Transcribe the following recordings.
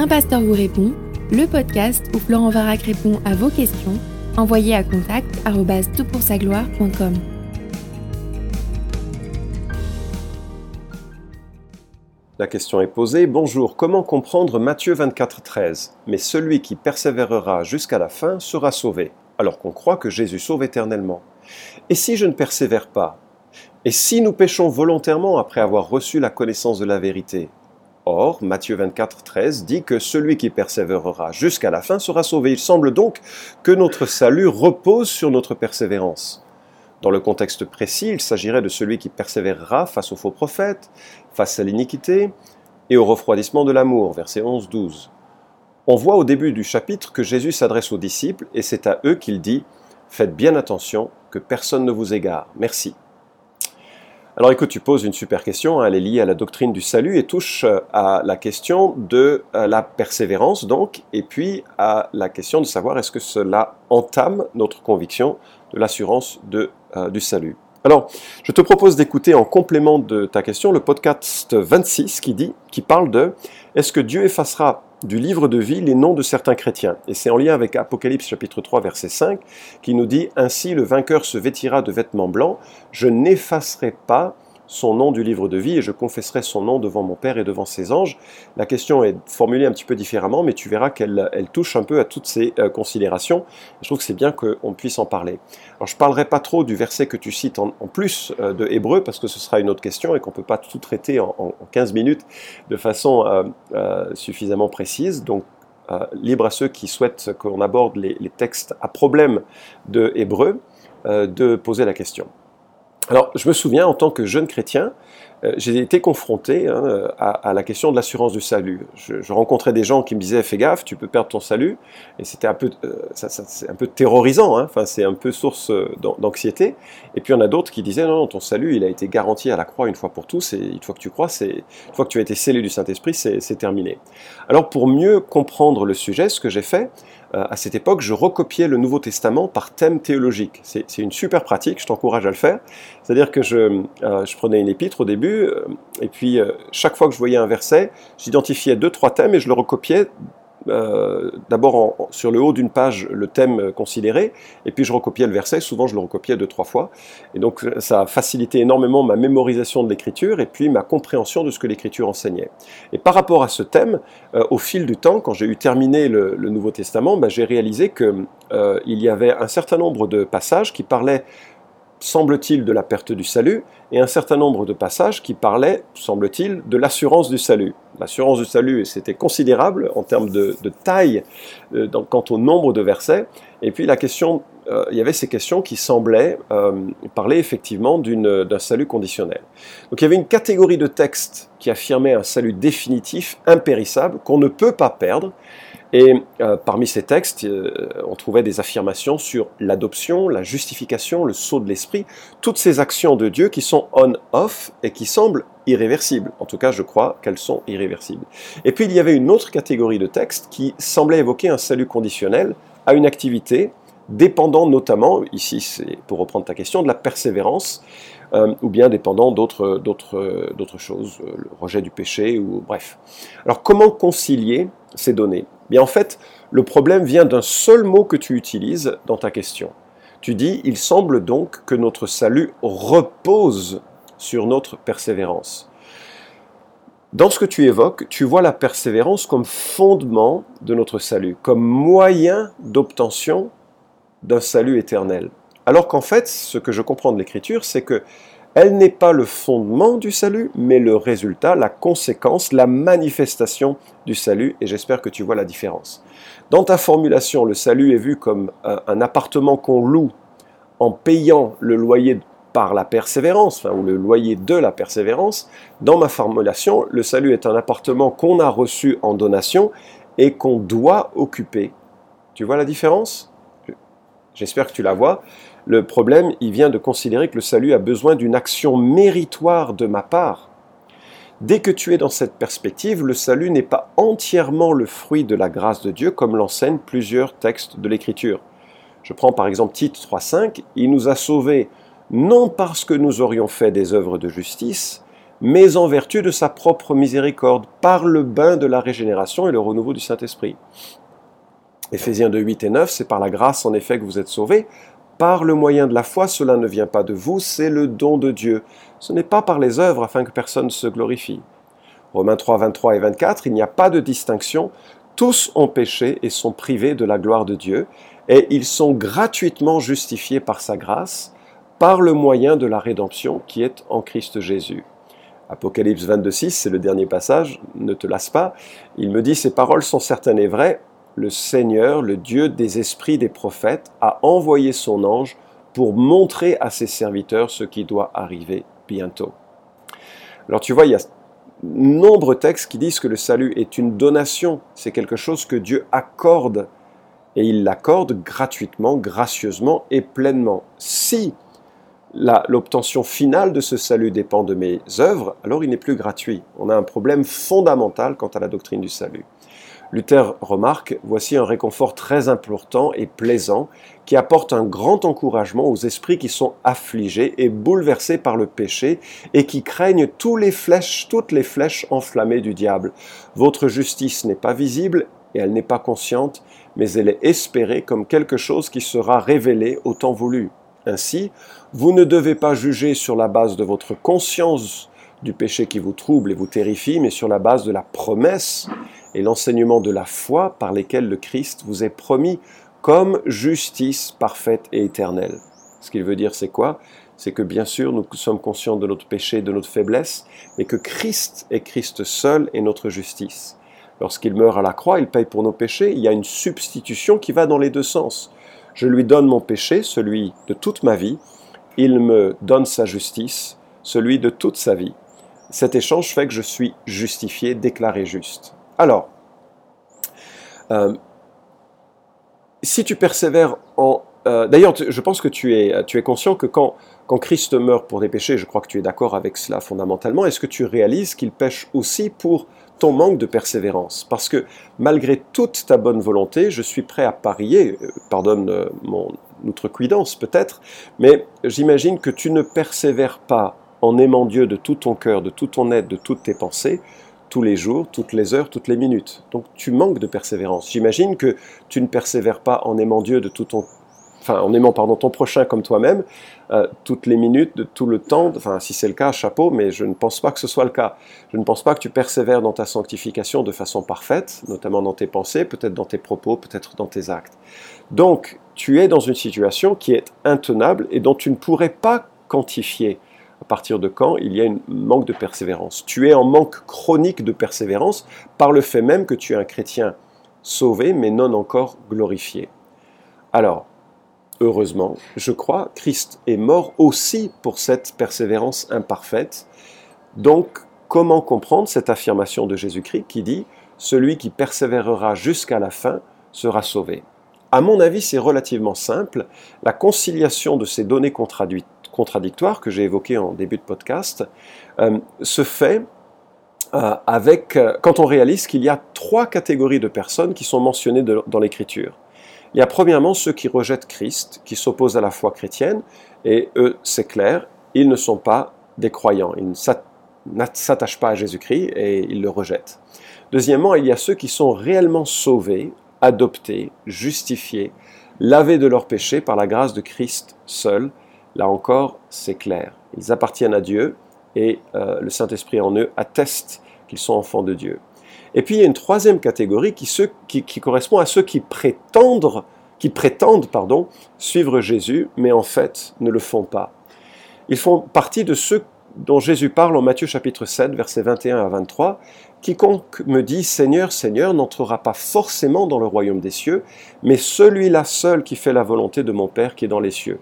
Un pasteur vous répond, le podcast où Florent Varac répond à vos questions, envoyez à contact gloire.com La question est posée. Bonjour, comment comprendre Matthieu 24, 13 Mais celui qui persévérera jusqu'à la fin sera sauvé, alors qu'on croit que Jésus sauve éternellement. Et si je ne persévère pas? Et si nous péchons volontairement après avoir reçu la connaissance de la vérité? Or, Matthieu 24, 13 dit que celui qui persévérera jusqu'à la fin sera sauvé. Il semble donc que notre salut repose sur notre persévérance. Dans le contexte précis, il s'agirait de celui qui persévérera face aux faux prophètes, face à l'iniquité et au refroidissement de l'amour, versets 11-12. On voit au début du chapitre que Jésus s'adresse aux disciples et c'est à eux qu'il dit Faites bien attention que personne ne vous égare. Merci. Alors écoute, tu poses une super question, hein, elle est liée à la doctrine du salut et touche euh, à la question de euh, la persévérance donc, et puis à la question de savoir est-ce que cela entame notre conviction de l'assurance euh, du salut. Alors, je te propose d'écouter en complément de ta question le podcast 26 qui dit, qui parle de est-ce que Dieu effacera du livre de vie les noms de certains chrétiens. Et c'est en lien avec Apocalypse chapitre 3 verset 5 qui nous dit Ainsi le vainqueur se vêtira de vêtements blancs, je n'effacerai pas son nom du livre de vie et je confesserai son nom devant mon Père et devant ses anges. La question est formulée un petit peu différemment, mais tu verras qu'elle elle touche un peu à toutes ces euh, considérations. Je trouve que c'est bien qu'on puisse en parler. Alors je ne parlerai pas trop du verset que tu cites en, plus euh, de Hébreu, parce que ce sera une autre question et qu'on ne peut pas tout traiter en, 15 minutes de façon euh, suffisamment précise. Donc libre à ceux qui souhaitent qu'on aborde les, les, textes à problème de Hébreu de poser la question. Alors, je me souviens, en tant que jeune chrétien, j'ai été confronté hein, à, la question de l'assurance du salut. Je, rencontrais des gens qui me disaient fais gaffe, tu peux perdre ton salut, et c'était un peu, euh, c'est un peu terrorisant. Hein. Enfin, c'est un peu source euh, d'anxiété. Et puis il y en a d'autres qui disaient non, non, ton salut, il a été garanti à la croix une fois pour tous, et une fois que tu crois, une fois que tu as été scellé du Saint Esprit, c'est terminé. Alors pour mieux comprendre le sujet, ce que j'ai fait, à cette époque, je recopiais le Nouveau Testament par thème théologique. C'est une super pratique, je t'encourage à le faire. C'est-à-dire que je prenais une épître au début, euh, et puis euh, chaque fois que je voyais un verset, j'identifiais deux, trois thèmes et je le recopiais euh, d'abord sur le haut d'une page le thème considéré, et puis je recopiais le verset, souvent je le recopiais deux, trois fois, et donc ça a facilité énormément ma mémorisation de l'écriture et puis ma compréhension de ce que l'écriture enseignait. Et par rapport à ce thème, au fil du temps, quand j'ai eu terminé le, Nouveau Testament, ben, j'ai réalisé qu'il il y avait un certain nombre de passages qui parlaient semble-t-il, de la perte du salut, et un certain nombre de passages qui parlaient, semble-t-il, de l'assurance du salut. L'assurance du salut, c'était considérable en termes de, taille euh, quant au nombre de versets, et puis la question, euh, il y avait ces questions qui semblaient euh, parler effectivement d'un salut conditionnel. Donc il y avait une catégorie de textes qui affirmait un salut définitif, impérissable, qu'on ne peut pas perdre, et euh, parmi ces textes, euh, on trouvait des affirmations sur l'adoption, la justification, le saut de l'esprit, toutes ces actions de Dieu qui sont on-off et qui semblent irréversibles. En tout cas, je crois qu'elles sont irréversibles. Et puis, il y avait une autre catégorie de textes qui semblait évoquer un salut conditionnel à une activité dépendant notamment, ici c'est pour reprendre ta question, de la persévérance, euh, ou bien dépendant d'autres choses, le rejet du péché, ou bref. Alors comment concilier ces données? Bien en fait, le problème vient d'un seul mot que tu utilises dans ta question. Tu dis, il semble donc que notre salut repose sur notre persévérance. Dans ce que tu évoques, tu vois la persévérance comme fondement de notre salut, comme moyen d'obtention d'un salut éternel. Alors qu'en fait, ce que je comprends de l'Écriture, c'est que elle n'est pas le fondement du salut, mais le résultat, la conséquence, la manifestation du salut, et j'espère que tu vois la différence. Dans ta formulation, le salut est vu comme un appartement qu'on loue en payant le loyer par la persévérance, ou le loyer de la persévérance. Dans ma formulation, le salut est un appartement qu'on a reçu en donation et qu'on doit occuper. Tu vois la différence? J'espère que tu la vois. Le problème, il vient de considérer que le salut a besoin d'une action méritoire de ma part. Dès que tu es dans cette perspective, le salut n'est pas entièrement le fruit de la grâce de Dieu, comme l'enseignent plusieurs textes de l'Écriture. Je prends par exemple Tite 3.5, il nous a sauvés non parce que nous aurions fait des œuvres de justice, mais en vertu de sa propre miséricorde, par le bain de la régénération et le renouveau du Saint-Esprit. Éphésiens 2, 8 et 9, c'est par la grâce en effet que vous êtes sauvés. Par le moyen de la foi, cela ne vient pas de vous, c'est le don de Dieu. Ce n'est pas par les œuvres afin que personne se glorifie. Romains 3, 23 et 24, il n'y a pas de distinction. Tous ont péché et sont privés de la gloire de Dieu, et ils sont gratuitement justifiés par sa grâce, par le moyen de la rédemption qui est en Christ Jésus. Apocalypse 22, 6, c'est le dernier passage, ne te lasse pas. Il me dit, ces paroles sont certaines et vraies, le Seigneur, le Dieu des esprits des prophètes, a envoyé son ange pour montrer à ses serviteurs ce qui doit arriver bientôt. Alors tu vois, il y a nombreux textes qui disent que le salut est une donation, c'est quelque chose que Dieu accorde, et il l'accorde gratuitement, gracieusement et pleinement. Si l'obtention finale de ce salut dépend de mes œuvres, alors il n'est plus gratuit. On a un problème fondamental quant à la doctrine du salut. Luther remarque, voici un réconfort très important et plaisant qui apporte un grand encouragement aux esprits qui sont affligés et bouleversés par le péché et qui craignent tous les flèches, toutes les flèches enflammées du diable. Votre justice n'est pas visible et elle n'est pas consciente, mais elle est espérée comme quelque chose qui sera révélé au temps voulu. Ainsi, vous ne devez pas juger sur la base de votre conscience du péché qui vous trouble et vous terrifie, mais sur la base de la promesse et l'enseignement de la foi par lesquels le Christ vous est promis comme justice parfaite et éternelle. Ce qu'il veut dire, c'est quoi? C'est que bien sûr, nous sommes conscients de notre péché, de notre faiblesse, mais que Christ est Christ seul et notre justice. Lorsqu'il meurt à la croix, il paye pour nos péchés, il y a une substitution qui va dans les deux sens. Je lui donne mon péché, celui de toute ma vie, il me donne sa justice, celui de toute sa vie. Cet échange fait que je suis justifié, déclaré juste. Alors, euh, si tu persévères en... Euh, d'ailleurs, je pense que tu es, conscient que quand, quand Christ meurt pour des péchés, je crois que tu es d'accord avec cela fondamentalement, est-ce que tu réalises qu'il pêche aussi pour ton manque de persévérance? Parce que malgré toute ta bonne volonté, je suis prêt à parier, euh, pardonne mon outrecuidance peut-être, mais j'imagine que tu ne persévères pas en aimant Dieu de tout ton cœur, de tout ton être, de toutes tes pensées, tous les jours, toutes les heures, toutes les minutes. Donc tu manques de persévérance. J'imagine que tu ne persévères pas en aimant Dieu de tout ton enfin en aimant pardon ton prochain comme toi-même euh, toutes les minutes, de tout le temps. Enfin si c'est le cas, chapeau, mais je ne pense pas que ce soit le cas. Je ne pense pas que tu persévères dans ta sanctification de façon parfaite, notamment dans tes pensées, peut-être dans tes propos, peut-être dans tes actes. Donc tu es dans une situation qui est intenable et dont tu ne pourrais pas quantifier à partir de quand il y a un manque de persévérance? Tu es en manque chronique de persévérance par le fait même que tu es un chrétien sauvé mais non encore glorifié. Alors, heureusement, je crois, Christ est mort aussi pour cette persévérance imparfaite. Donc, comment comprendre cette affirmation de Jésus-Christ qui dit ⁇ Celui qui persévérera jusqu'à la fin sera sauvé ⁇ À mon avis, c'est relativement simple. La conciliation de ces données contradictoire que j'ai évoqué en début de podcast euh, se fait euh, avec, euh, quand on réalise qu'il y a trois catégories de personnes qui sont mentionnées dans l'Écriture. Il y a premièrement ceux qui rejettent Christ, qui s'opposent à la foi chrétienne, et eux, c'est clair, ils ne sont pas des croyants, ils ne s'attachent pas à Jésus-Christ et ils le rejettent. Deuxièmement, il y a ceux qui sont réellement sauvés, adoptés, justifiés, lavés de leurs péchés par la grâce de Christ seul, Là encore, c'est clair. Ils appartiennent à Dieu et euh, le Saint-Esprit en eux atteste qu'ils sont enfants de Dieu. Et puis il y a une troisième catégorie qui, correspond à ceux qui prétendent, suivre Jésus, mais en fait ne le font pas. Ils font partie de ceux dont Jésus parle en Matthieu chapitre 7, versets 21 à 23. Quiconque me dit Seigneur, Seigneur n'entrera pas forcément dans le royaume des cieux, mais celui-là seul qui fait la volonté de mon Père qui est dans les cieux.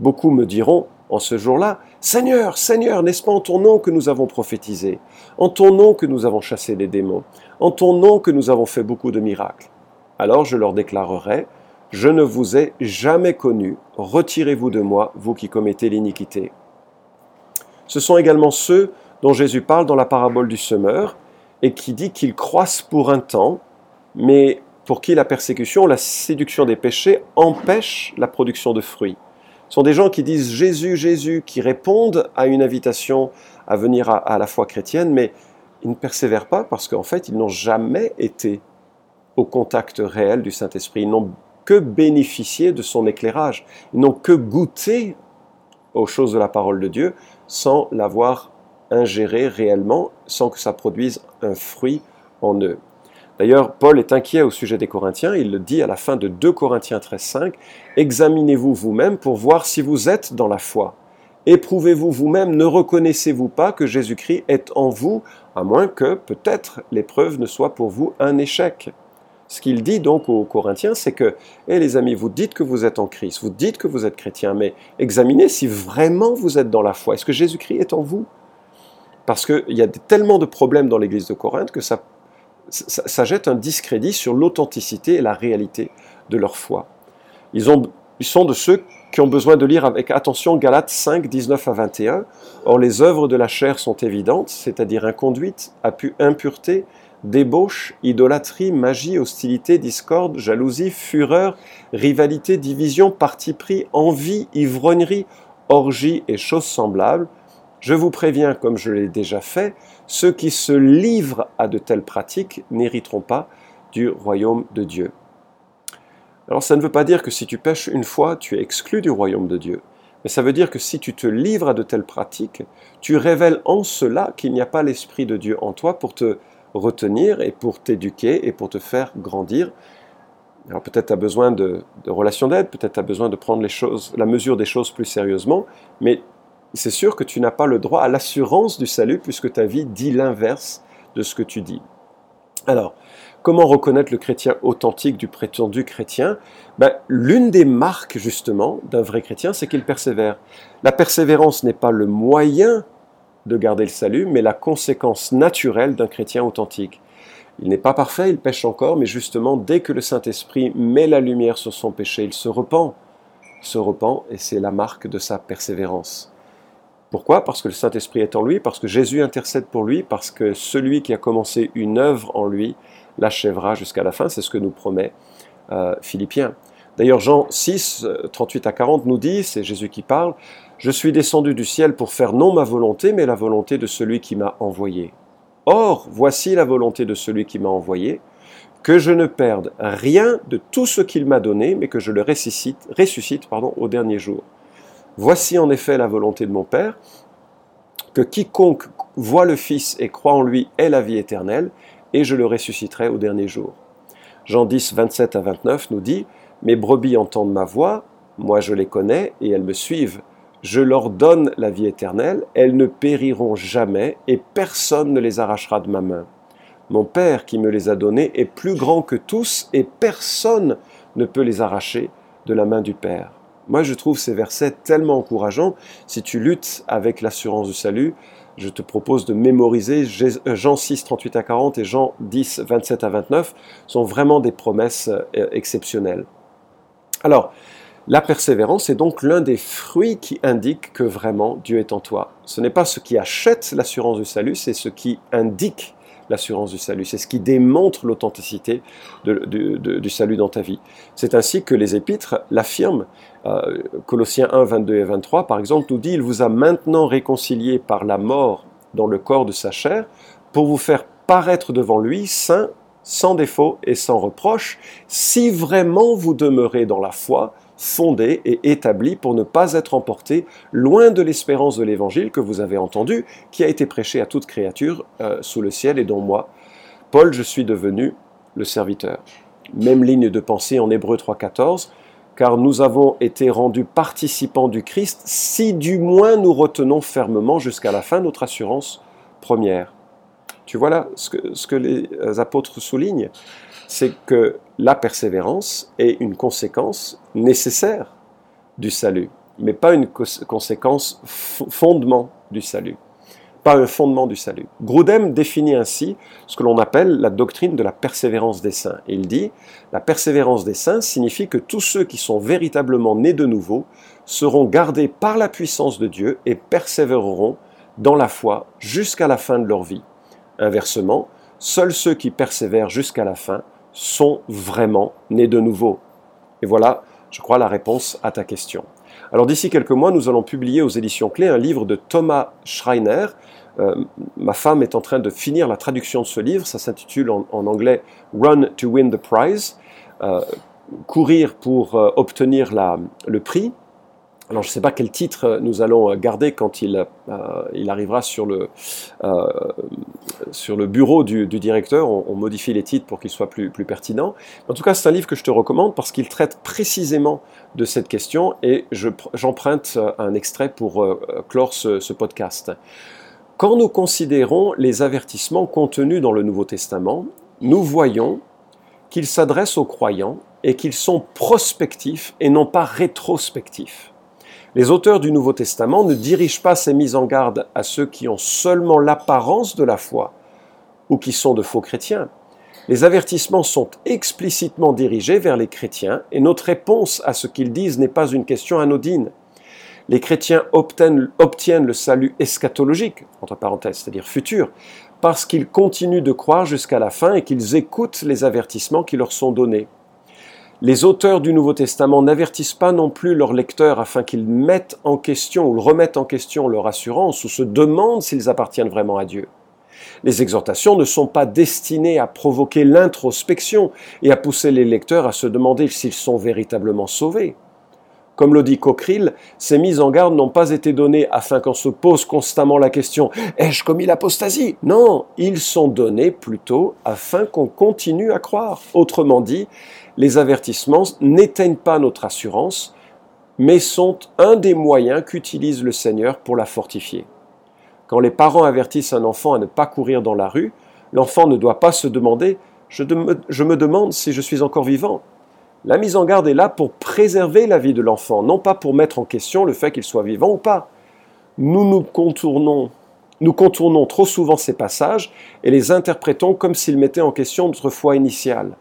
Beaucoup me diront en ce jour-là, Seigneur, Seigneur, n'est-ce pas en ton nom que nous avons prophétisé, en ton nom que nous avons chassé les démons, en ton nom que nous avons fait beaucoup de miracles? Alors je leur déclarerai, je ne vous ai jamais connu, retirez-vous de moi, vous qui commettez l'iniquité. Ce sont également ceux dont Jésus parle dans la parabole du semeur, et qui dit qu'ils croissent pour un temps, mais pour qui la persécution, la séduction des péchés empêche la production de fruits sont des gens qui disent Jésus, Jésus, qui répondent à une invitation à venir à, à la foi chrétienne, mais ils ne persévèrent pas parce qu'en fait, ils n'ont jamais été au contact réel du Saint-Esprit. Ils n'ont que bénéficié de son éclairage. Ils n'ont que goûté aux choses de la parole de Dieu sans l'avoir ingéré réellement, sans que ça produise un fruit en eux. D'ailleurs, Paul est inquiet au sujet des Corinthiens. Il le dit à la fin de 2 Corinthiens 13.5. Examinez-vous vous-même pour voir si vous êtes dans la foi. Éprouvez-vous vous-même, ne reconnaissez-vous pas que Jésus-Christ est en vous, à moins que peut-être l'épreuve ne soit pour vous un échec. Ce qu'il dit donc aux Corinthiens, c'est que, eh les amis, vous dites que vous êtes en Christ, vous dites que vous êtes chrétien, mais examinez si vraiment vous êtes dans la foi. Est-ce que Jésus-Christ est en vous? Parce qu'il y a tellement de problèmes dans l'église de Corinthe que ça, ça, jette un discrédit sur l'authenticité et la réalité de leur foi. Ils, ils sont de ceux qui ont besoin de lire avec attention Galates 5, 19 à 21. Or, les œuvres de la chair sont évidentes, c'est-à-dire inconduite, impureté, débauche, idolâtrie, magie, hostilité, discorde, jalousie, fureur, rivalité, division, parti pris, envie, ivrognerie, orgie et choses semblables. Je vous préviens, comme je l'ai déjà fait, ceux qui se livrent à de telles pratiques n'hériteront pas du royaume de Dieu. Alors ça ne veut pas dire que si tu pêches une fois, tu es exclu du royaume de Dieu. Mais ça veut dire que si tu te livres à de telles pratiques, tu révèles en cela qu'il n'y a pas l'Esprit de Dieu en toi pour te retenir et pour t'éduquer et pour te faire grandir. Alors peut-être tu as besoin de, relations d'aide, peut-être tu as besoin de prendre les choses, la mesure des choses plus sérieusement, mais c'est sûr que tu n'as pas le droit à l'assurance du salut puisque ta vie dit l'inverse de ce que tu dis. Alors, comment reconnaître le chrétien authentique du prétendu chrétien? Ben, L'une des marques justement d'un vrai chrétien, c'est qu'il persévère. La persévérance n'est pas le moyen de garder le salut, mais la conséquence naturelle d'un chrétien authentique. Il n'est pas parfait, il pêche encore, mais justement, dès que le Saint-Esprit met la lumière sur son péché, il se repent. Se repent et c'est la marque de sa persévérance. Pourquoi? Parce que le Saint-Esprit est en lui, parce que Jésus intercède pour lui, parce que celui qui a commencé une œuvre en lui l'achèvera jusqu'à la fin. C'est ce que nous promet euh, Philippiens. D'ailleurs, Jean 6, 38 à 40 nous dit, c'est Jésus qui parle, Je suis descendu du ciel pour faire non ma volonté, mais la volonté de celui qui m'a envoyé. Or, voici la volonté de celui qui m'a envoyé, que je ne perde rien de tout ce qu'il m'a donné, mais que je le ressuscite, au dernier jour. Voici en effet la volonté de mon Père, que quiconque voit le Fils et croit en lui ait la vie éternelle, et je le ressusciterai au dernier jour. Jean 10, 27 à 29 nous dit, mes brebis entendent ma voix, moi je les connais et elles me suivent. Je leur donne la vie éternelle, elles ne périront jamais et personne ne les arrachera de ma main. Mon Père qui me les a donnés est plus grand que tous et personne ne peut les arracher de la main du Père. Moi je trouve ces versets tellement encourageants. Si tu luttes avec l'assurance du salut, je te propose de mémoriser euh, Jean 6, 38 à 40 et Jean 10, 27 à 29 sont vraiment des promesses euh, exceptionnelles. Alors, la persévérance est donc l'un des fruits qui indique que vraiment Dieu est en toi. Ce n'est pas ce qui achète l'assurance du salut, c'est ce qui indique l'assurance du salut. C'est ce qui démontre l'authenticité du salut dans ta vie. C'est ainsi que les épîtres l'affirment. Euh, Colossiens 1, 22 et 23, par exemple, nous dit, il vous a maintenant réconcilié par la mort dans le corps de sa chair pour vous faire paraître devant lui saint, sans défaut et sans reproche, si vraiment vous demeurez dans la foi, fondé et établi pour ne pas être emporté loin de l'espérance de l'évangile que vous avez entendu, qui a été prêché à toute créature euh, sous le ciel et dont moi, Paul, je suis devenu le serviteur. Même ligne de pensée en Hébreu 3.14, car nous avons été rendus participants du Christ si du moins nous retenons fermement jusqu'à la fin notre assurance première. Tu vois là ce que, les apôtres soulignent, c'est que la persévérance est une conséquence nécessaire du salut, mais pas une conséquence fondement du salut. Pas un fondement du salut. Grudem définit ainsi ce que l'on appelle la doctrine de la persévérance des saints. Il dit La persévérance des saints signifie que tous ceux qui sont véritablement nés de nouveau seront gardés par la puissance de Dieu et persévéreront dans la foi jusqu'à la fin de leur vie. Inversement, seuls ceux qui persévèrent jusqu'à la fin sont vraiment nés de nouveau Et voilà, je crois, la réponse à ta question. Alors d'ici quelques mois, nous allons publier aux éditions clés un livre de Thomas Schreiner, ma femme est en train de finir la traduction de ce livre. Ça s'intitule en, anglais Run to Win the Prize, courir pour obtenir la, le prix. Alors je ne sais pas quel titre nous allons garder quand il, euh, il arrivera sur le, euh, bureau du, directeur. On, modifie les titres pour qu'ils soient plus, plus pertinents. En tout cas, c'est un livre que je te recommande parce qu'il traite précisément de cette question et j'emprunte un extrait pour euh, clore ce podcast. Quand nous considérons les avertissements contenus dans le Nouveau Testament, nous voyons qu'ils s'adressent aux croyants et qu'ils sont prospectifs et non pas rétrospectifs. Les auteurs du Nouveau Testament ne dirigent pas ces mises en garde à ceux qui ont seulement l'apparence de la foi ou qui sont de faux chrétiens. Les avertissements sont explicitement dirigés vers les chrétiens et notre réponse à ce qu'ils disent n'est pas une question anodine. Les chrétiens obtiennent, le salut eschatologique, entre parenthèses, c'est-à-dire futur, parce qu'ils continuent de croire jusqu'à la fin et qu'ils écoutent les avertissements qui leur sont donnés. Les auteurs du Nouveau Testament n'avertissent pas non plus leurs lecteurs afin qu'ils mettent en question ou remettent en question leur assurance ou se demandent s'ils appartiennent vraiment à Dieu. Les exhortations ne sont pas destinées à provoquer l'introspection et à pousser les lecteurs à se demander s'ils sont véritablement sauvés. Comme le dit Coqueril, ces mises en garde n'ont pas été données afin qu'on se pose constamment la question Ai-je commis l'apostasie? Non, ils sont donnés plutôt afin qu'on continue à croire. Autrement dit, les avertissements n'éteignent pas notre assurance, mais sont un des moyens qu'utilise le Seigneur pour la fortifier. Quand les parents avertissent un enfant à ne pas courir dans la rue, l'enfant ne doit pas se demander je, me demande si je suis encore vivant. La mise en garde est là pour préserver la vie de l'enfant, non pas pour mettre en question le fait qu'il soit vivant ou pas. Nous nous contournons, nous contournons trop souvent ces passages et les interprétons comme s'ils mettaient en question notre foi initiale.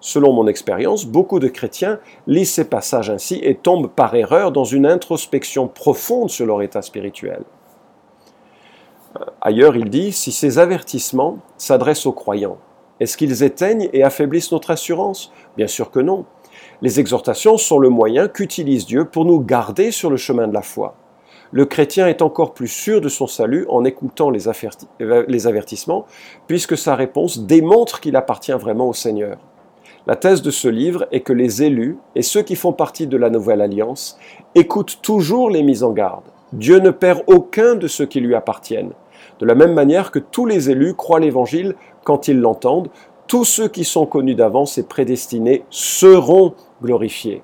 Selon mon expérience, beaucoup de chrétiens lisent ces passages ainsi et tombent par erreur dans une introspection profonde sur leur état spirituel. Euh, ailleurs, il dit, si ces avertissements s'adressent aux croyants, est-ce qu'ils éteignent et affaiblissent notre assurance? Bien sûr que non. Les exhortations sont le moyen qu'utilise Dieu pour nous garder sur le chemin de la foi. Le chrétien est encore plus sûr de son salut en écoutant les, avertissements, puisque sa réponse démontre qu'il appartient vraiment au Seigneur. La thèse de ce livre est que les élus et ceux qui font partie de la nouvelle alliance écoutent toujours les mises en garde. Dieu ne perd aucun de ceux qui lui appartiennent. De la même manière que tous les élus croient l'Évangile quand ils l'entendent, tous ceux qui sont connus d'avance et prédestinés seront glorifiés.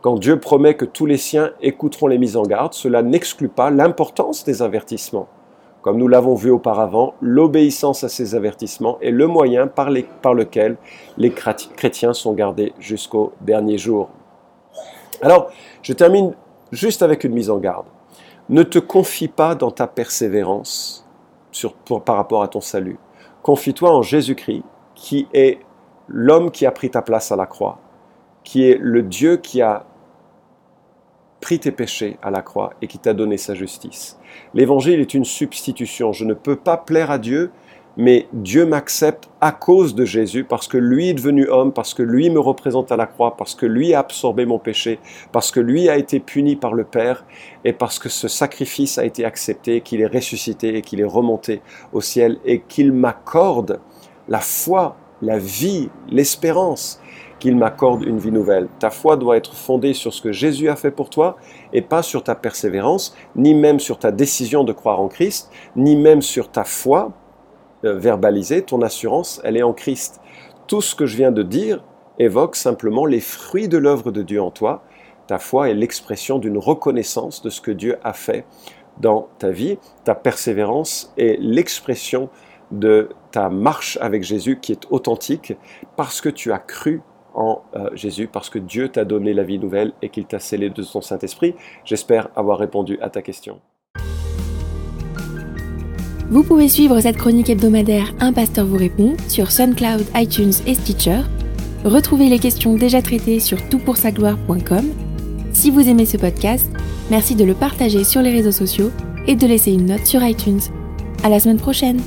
Quand Dieu promet que tous les siens écouteront les mises en garde, cela n'exclut pas l'importance des avertissements. Comme nous l'avons vu auparavant, l'obéissance à ces avertissements est le moyen par, lequel les chrétiens sont gardés jusqu'au dernier jour. Alors, je termine juste avec une mise en garde. Ne te confie pas dans ta persévérance par rapport à ton salut. Confie-toi en Jésus-Christ qui est l'homme qui a pris ta place à la croix, qui est le Dieu qui a pris tes péchés à la croix et qui t'a donné sa justice. L'évangile est une substitution. Je ne peux pas plaire à Dieu, mais Dieu m'accepte à cause de Jésus, parce que lui est devenu homme, parce que lui me représente à la croix, parce que lui a absorbé mon péché, parce que lui a été puni par le Père, et parce que ce sacrifice a été accepté, qu'il est ressuscité et qu'il est remonté au ciel, et qu'il m'accorde la foi, la vie, l'espérance qu'il m'accorde une vie nouvelle. Ta foi doit être fondée sur ce que Jésus a fait pour toi et pas sur ta persévérance, ni même sur ta décision de croire en Christ, ni même sur ta foi euh, verbalisée. Ton assurance, elle est en Christ. Tout ce que je viens de dire évoque simplement les fruits de l'œuvre de Dieu en toi. Ta foi est l'expression d'une reconnaissance de ce que Dieu a fait dans ta vie. Ta persévérance est l'expression de ta marche avec Jésus qui est authentique parce que tu as cru en euh, Jésus, parce que Dieu t'a donné la vie nouvelle et qu'il t'a scellé de son Saint-Esprit. J'espère avoir répondu à ta question. Vous pouvez suivre cette chronique hebdomadaire Un pasteur vous répond sur SoundCloud, iTunes et Stitcher. Retrouvez les questions déjà traitées sur toutpoursagloire.com. Si vous aimez ce podcast, merci de le partager sur les réseaux sociaux et de laisser une note sur iTunes. À la semaine prochaine!